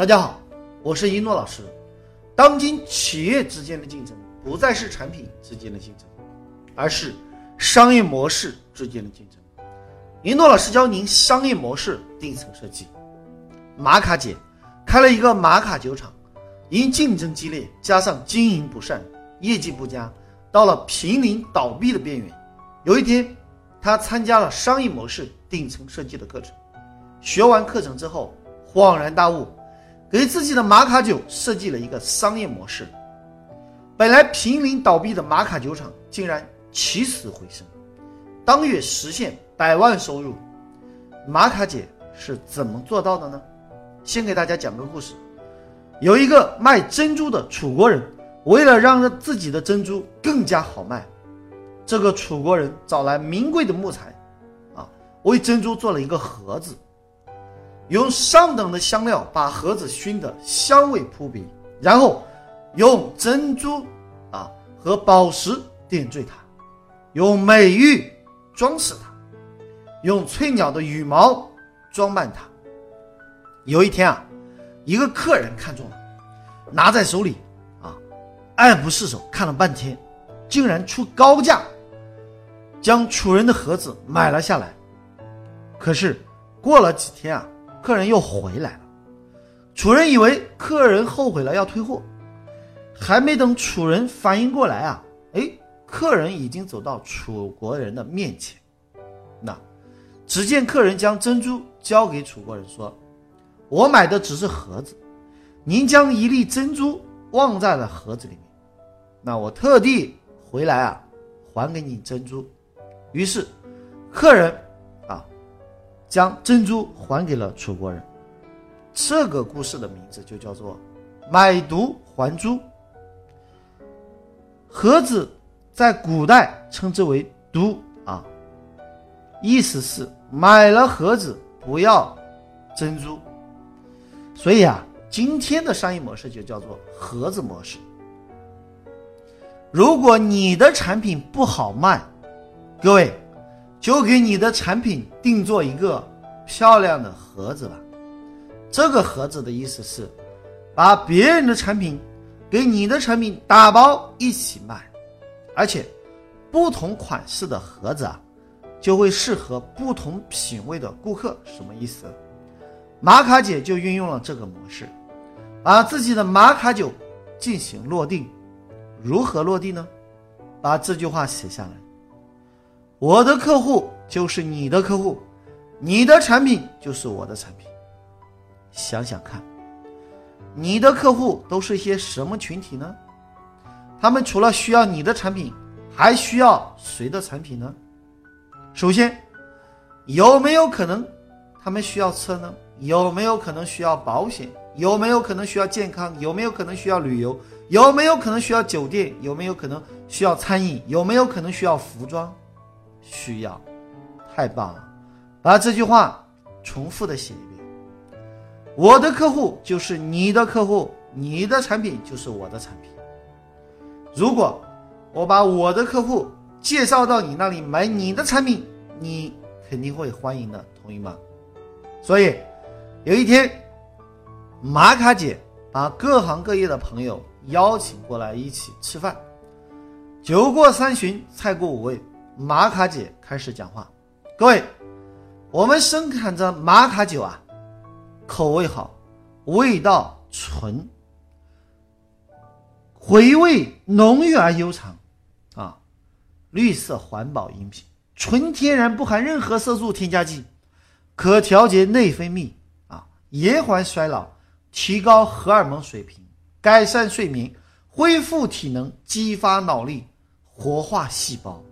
大家好，我是一诺老师。当今企业之间的竞争不再是产品之间的竞争，而是商业模式之间的竞争。一诺老师教您商业模式顶层设计。玛卡姐开了一个玛卡酒厂，因竞争激烈，加上经营不善，业绩不佳，到了濒临倒闭的边缘。有一天，他参加了商业模式顶层设计的课程，学完课程之后，恍然大悟。给自己的马卡酒设计了一个商业模式，本来濒临倒闭的马卡酒厂竟然起死回生，当月实现百万收入。马卡姐是怎么做到的呢？先给大家讲个故事：有一个卖珍珠的楚国人，为了让自己的珍珠更加好卖，这个楚国人找来名贵的木材，啊，为珍珠做了一个盒子。用上等的香料把盒子熏得香味扑鼻，然后用珍珠啊和宝石点缀它，用美玉装饰它，用翠鸟的羽毛装扮它。有一天啊，一个客人看中了，拿在手里啊，爱不释手，看了半天，竟然出高价将楚人的盒子买了下来。可是过了几天啊。客人又回来了，楚人以为客人后悔了要退货，还没等楚人反应过来啊，哎，客人已经走到楚国人的面前。那只见客人将珍珠交给楚国人，说：“我买的只是盒子，您将一粒珍珠忘在了盒子里面，那我特地回来啊，还给你珍珠。”于是客人。将珍珠还给了楚国人，这个故事的名字就叫做“买椟还珠”。盒子在古代称之为“椟”啊，意思是买了盒子不要珍珠。所以啊，今天的商业模式就叫做盒子模式。如果你的产品不好卖，各位。就给你的产品定做一个漂亮的盒子吧。这个盒子的意思是，把别人的产品给你的产品打包一起卖，而且不同款式的盒子啊，就会适合不同品味的顾客。什么意思？玛卡姐就运用了这个模式，把自己的玛卡酒进行落定。如何落地呢？把这句话写下来。我的客户就是你的客户，你的产品就是我的产品。想想看，你的客户都是一些什么群体呢？他们除了需要你的产品，还需要谁的产品呢？首先，有没有可能他们需要车呢？有没有可能需要保险？有没有可能需要健康？有没有可能需要旅游？有没有可能需要酒店？有没有可能需要餐饮？有没有可能需要服装？需要，太棒了！把这句话重复的写一遍。我的客户就是你的客户，你的产品就是我的产品。如果我把我的客户介绍到你那里买你的产品，你肯定会欢迎的，同意吗？所以有一天，玛卡姐把各行各业的朋友邀请过来一起吃饭，酒过三巡，菜过五味。玛卡姐开始讲话，各位，我们生产的玛卡酒啊，口味好，味道纯，回味浓郁而悠长，啊，绿色环保饮品，纯天然，不含任何色素添加剂，可调节内分泌，啊，延缓衰老，提高荷尔蒙水平，改善睡眠，恢复体能，激发脑力，活化细胞。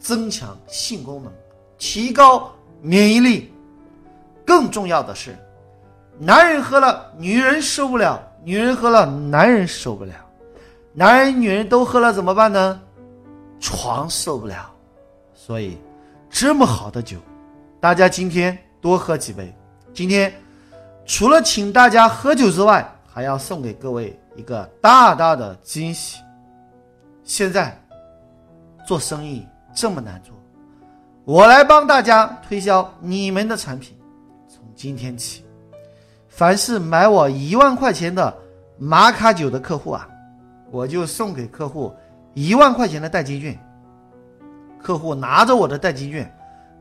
增强性功能，提高免疫力。更重要的是，男人喝了，女人受不了；女人喝了，男人受不了。男人、女人都喝了怎么办呢？床受不了。所以，这么好的酒，大家今天多喝几杯。今天除了请大家喝酒之外，还要送给各位一个大大的惊喜。现在做生意。这么难做，我来帮大家推销你们的产品。从今天起，凡是买我一万块钱的玛卡酒的客户啊，我就送给客户一万块钱的代金券。客户拿着我的代金券，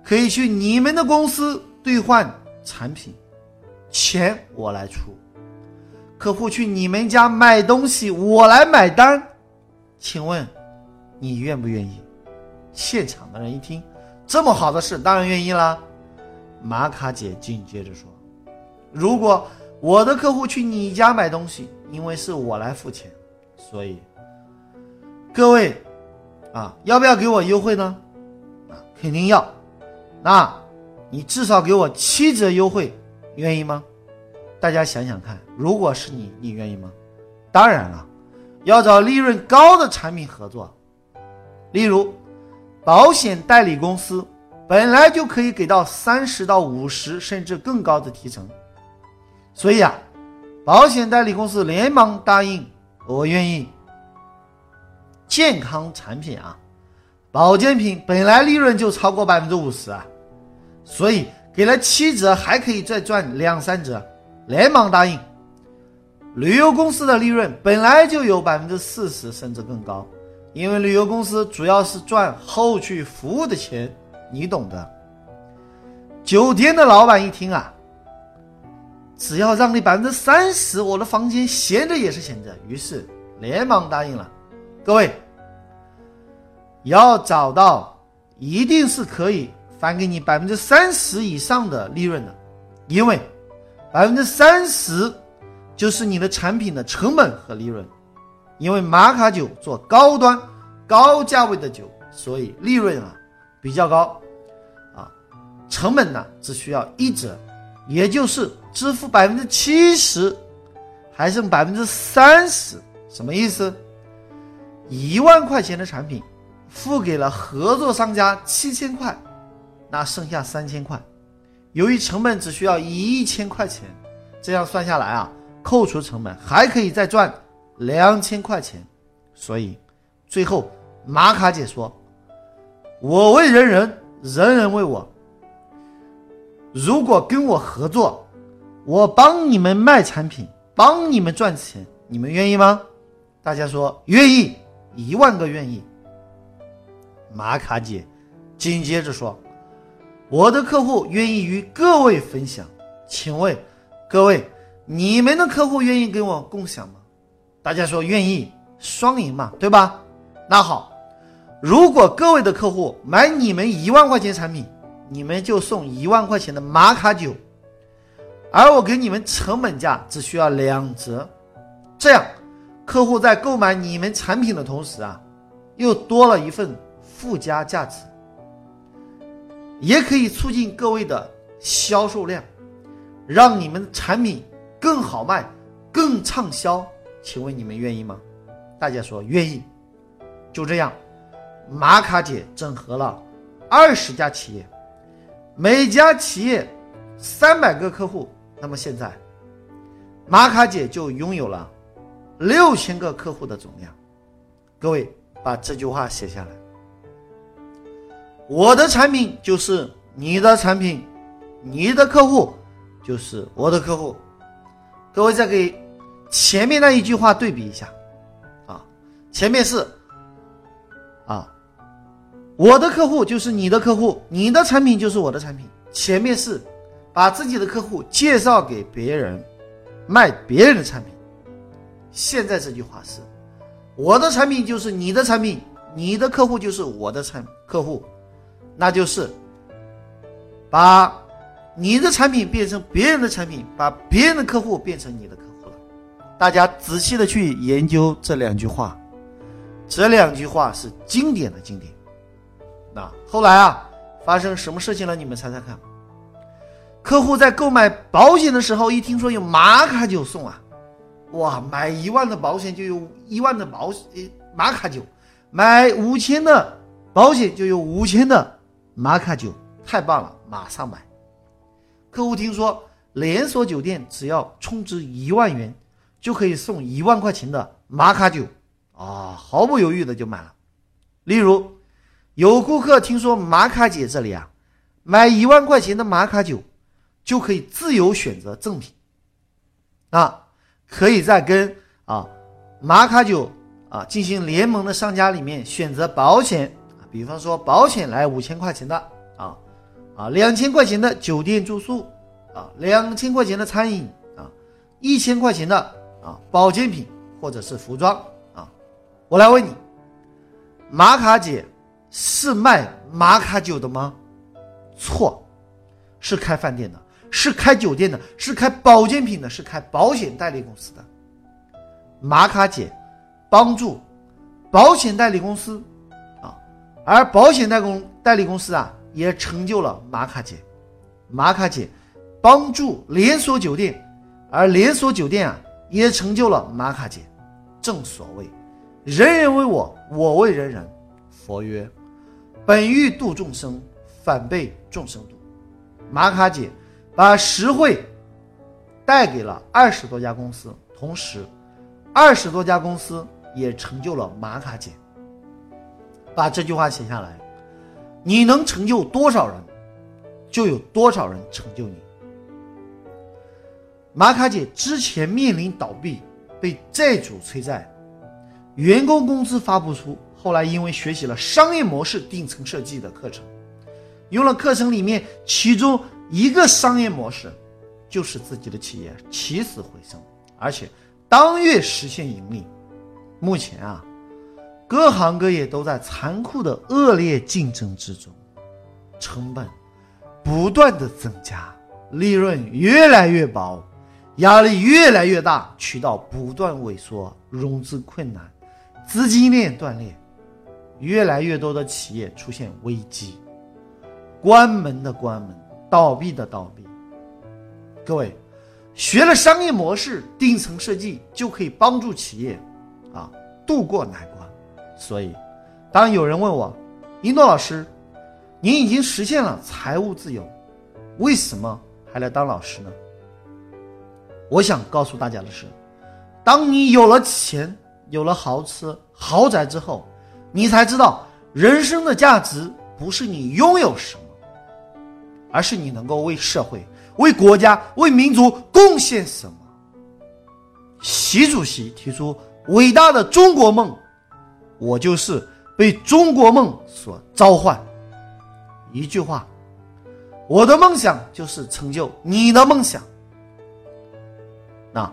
可以去你们的公司兑换产品，钱我来出。客户去你们家买东西，我来买单。请问，你愿不愿意？现场的人一听，这么好的事，当然愿意啦。玛卡姐紧接着说：“如果我的客户去你家买东西，因为是我来付钱，所以各位。”啊，要不要给我优惠呢？啊，肯定要。那，你至少给我七折优惠，愿意吗？大家想想看，如果是你，你愿意吗？当然了，要找利润高的产品合作。例如，保险代理公司本来就可以给到三十到五十甚至更高的提成，所以啊，保险代理公司连忙答应，我愿意。健康产品啊，保健品本来利润就超过百分之五十啊，所以给了七折，还可以再赚两三折，连忙答应。旅游公司的利润本来就有百分之四十甚至更高，因为旅游公司主要是赚后续服务的钱，你懂的。酒店的老板一听啊，只要让你百分之三十，我的房间闲着也是闲着，于是连忙答应了。各位，要找到一定是可以返给你百分之三十以上的利润的，因为百分之三十就是你的产品的成本和利润。因为玛卡酒做高端、高价位的酒，所以利润啊比较高啊，成本呢只需要一折，也就是支付百分之七十，还剩百分之三十，什么意思？一万块钱的产品，付给了合作商家七千块，那剩下三千块。由于成本只需要一千块钱，这样算下来啊，扣除成本还可以再赚两千块钱。所以，最后玛卡姐说：“我为人人，人人为我。如果跟我合作，我帮你们卖产品，帮你们赚钱，你们愿意吗？”大家说愿意。一万个愿意，玛卡姐紧接着说：“我的客户愿意与各位分享，请问各位，你们的客户愿意跟我共享吗？”大家说愿意，双赢嘛，对吧？那好，如果各位的客户买你们一万块钱产品，你们就送一万块钱的玛卡酒，而我给你们成本价只需要两折，这样。客户在购买你们产品的同时啊，又多了一份附加价值，也可以促进各位的销售量，让你们产品更好卖、更畅销。请问你们愿意吗？大家说愿意。就这样，玛卡姐整合了二十家企业，每家企业三百个客户。那么现在，玛卡姐就拥有了。六千个客户的总量，各位把这句话写下来。我的产品就是你的产品，你的客户就是我的客户。各位再给前面那一句话对比一下，啊，前面是啊，我的客户就是你的客户，你的产品就是我的产品。前面是把自己的客户介绍给别人，卖别人的产品。现在这句话是，我的产品就是你的产品，你的客户就是我的产客户，那就是把你的产品变成别人的产品，把别人的客户变成你的客户。大家仔细的去研究这两句话，这两句话是经典的经典。那后来啊，发生什么事情了？你们猜猜看。客户在购买保险的时候，一听说有玛卡酒送啊。哇，买一万的保险就有一万的保险玛卡酒，买五千的保险就有五千的玛卡酒，太棒了，马上买。客户听说连锁酒店只要充值一万元就可以送一万块钱的玛卡酒，啊，毫不犹豫的就买了。例如，有顾客听说玛卡姐这里啊，买一万块钱的玛卡酒就可以自由选择赠品。啊，可以在跟啊马卡酒啊进行联盟的商家里面选择保险啊，比方说保险来五千块钱的啊啊两千块钱的酒店住宿啊两千块钱的餐饮啊一千块钱的啊保健品或者是服装啊，我来问你，马卡姐是卖马卡酒的吗？错，是开饭店的。是开酒店的，是开保健品的，是开保险代理公司的。玛卡姐帮助保险代理公司啊，而保险代工代理公司啊，也成就了玛卡姐。玛卡姐帮助连锁酒店，而连锁酒店啊，也成就了玛卡姐。正所谓，人人为我，我为人人。佛曰：本欲度众生，反被众生度。玛卡姐。把实惠带给了二十多家公司，同时，二十多家公司也成就了玛卡姐。把这句话写下来，你能成就多少人，就有多少人成就你。玛卡姐之前面临倒闭，被债主催债，员工工资发不出，后来因为学习了商业模式顶层设计的课程，用了课程里面其中。一个商业模式，就是自己的企业起死回生，而且当月实现盈利。目前啊，各行各业都在残酷的恶劣竞争之中，成本不断的增加，利润越来越薄，压力越来越大，渠道不断萎缩，融资困难，资金链断裂，越来越多的企业出现危机，关门的关门。倒闭的倒闭，各位学了商业模式顶层设计，就可以帮助企业啊度过难关。所以，当有人问我，一诺老师，您已经实现了财务自由，为什么还来当老师呢？我想告诉大家的是，当你有了钱，有了豪车、豪宅之后，你才知道人生的价值不是你拥有什么。而是你能够为社会、为国家、为民族贡献什么？习主席提出伟大的中国梦，我就是被中国梦所召唤。一句话，我的梦想就是成就你的梦想。那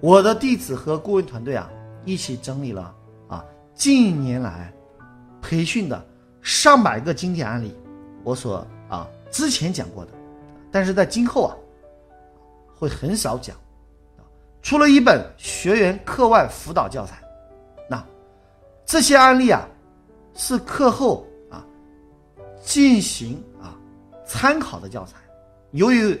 我的弟子和顾问团队啊，一起整理了啊近年来培训的上百个经典案例，我所啊。之前讲过的，但是在今后啊，会很少讲。出了一本学员课外辅导教材，那这些案例啊，是课后啊进行啊参考的教材。由于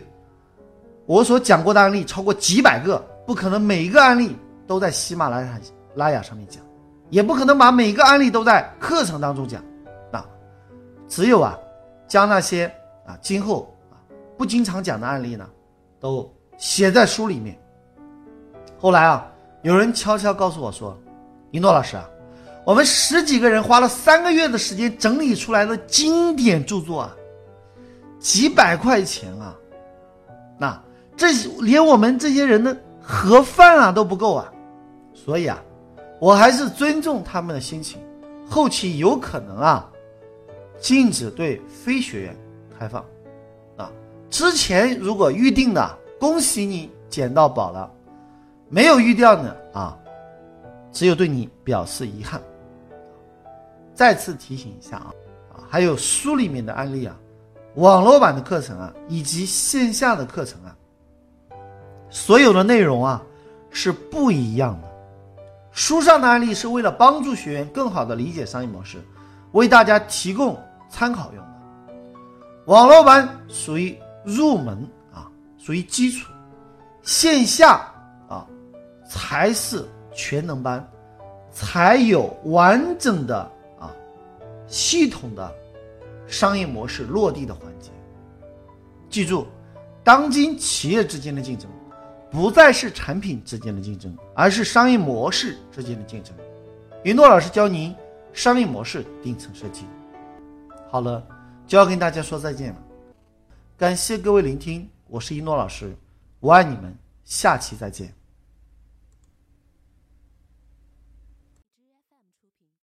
我所讲过的案例超过几百个，不可能每一个案例都在喜马拉雅上面讲，也不可能把每个案例都在课程当中讲。那只有啊，将那些。啊，今后啊不经常讲的案例呢，都写在书里面。后来啊，有人悄悄告诉我说：“一诺老师啊，我们十几个人花了三个月的时间整理出来的经典著作啊，几百块钱啊，那这连我们这些人的盒饭啊都不够啊。所以啊，我还是尊重他们的心情，后期有可能啊，禁止对非学员。”开放，啊，之前如果预定的，恭喜你捡到宝了；没有预定的啊，只有对你表示遗憾。再次提醒一下啊，啊，还有书里面的案例啊，网络版的课程啊，以及线下的课程啊，所有的内容啊是不一样的。书上的案例是为了帮助学员更好的理解商业模式，为大家提供参考用的。网络班属于入门啊，属于基础；线下啊才是全能班，才有完整的啊系统的商业模式落地的环节。记住，当今企业之间的竞争，不再是产品之间的竞争，而是商业模式之间的竞争。云诺老师教您商业模式顶层设计。好了。就要跟大家说再见了，感谢各位聆听，我是一诺老师，我爱你们。下期再见。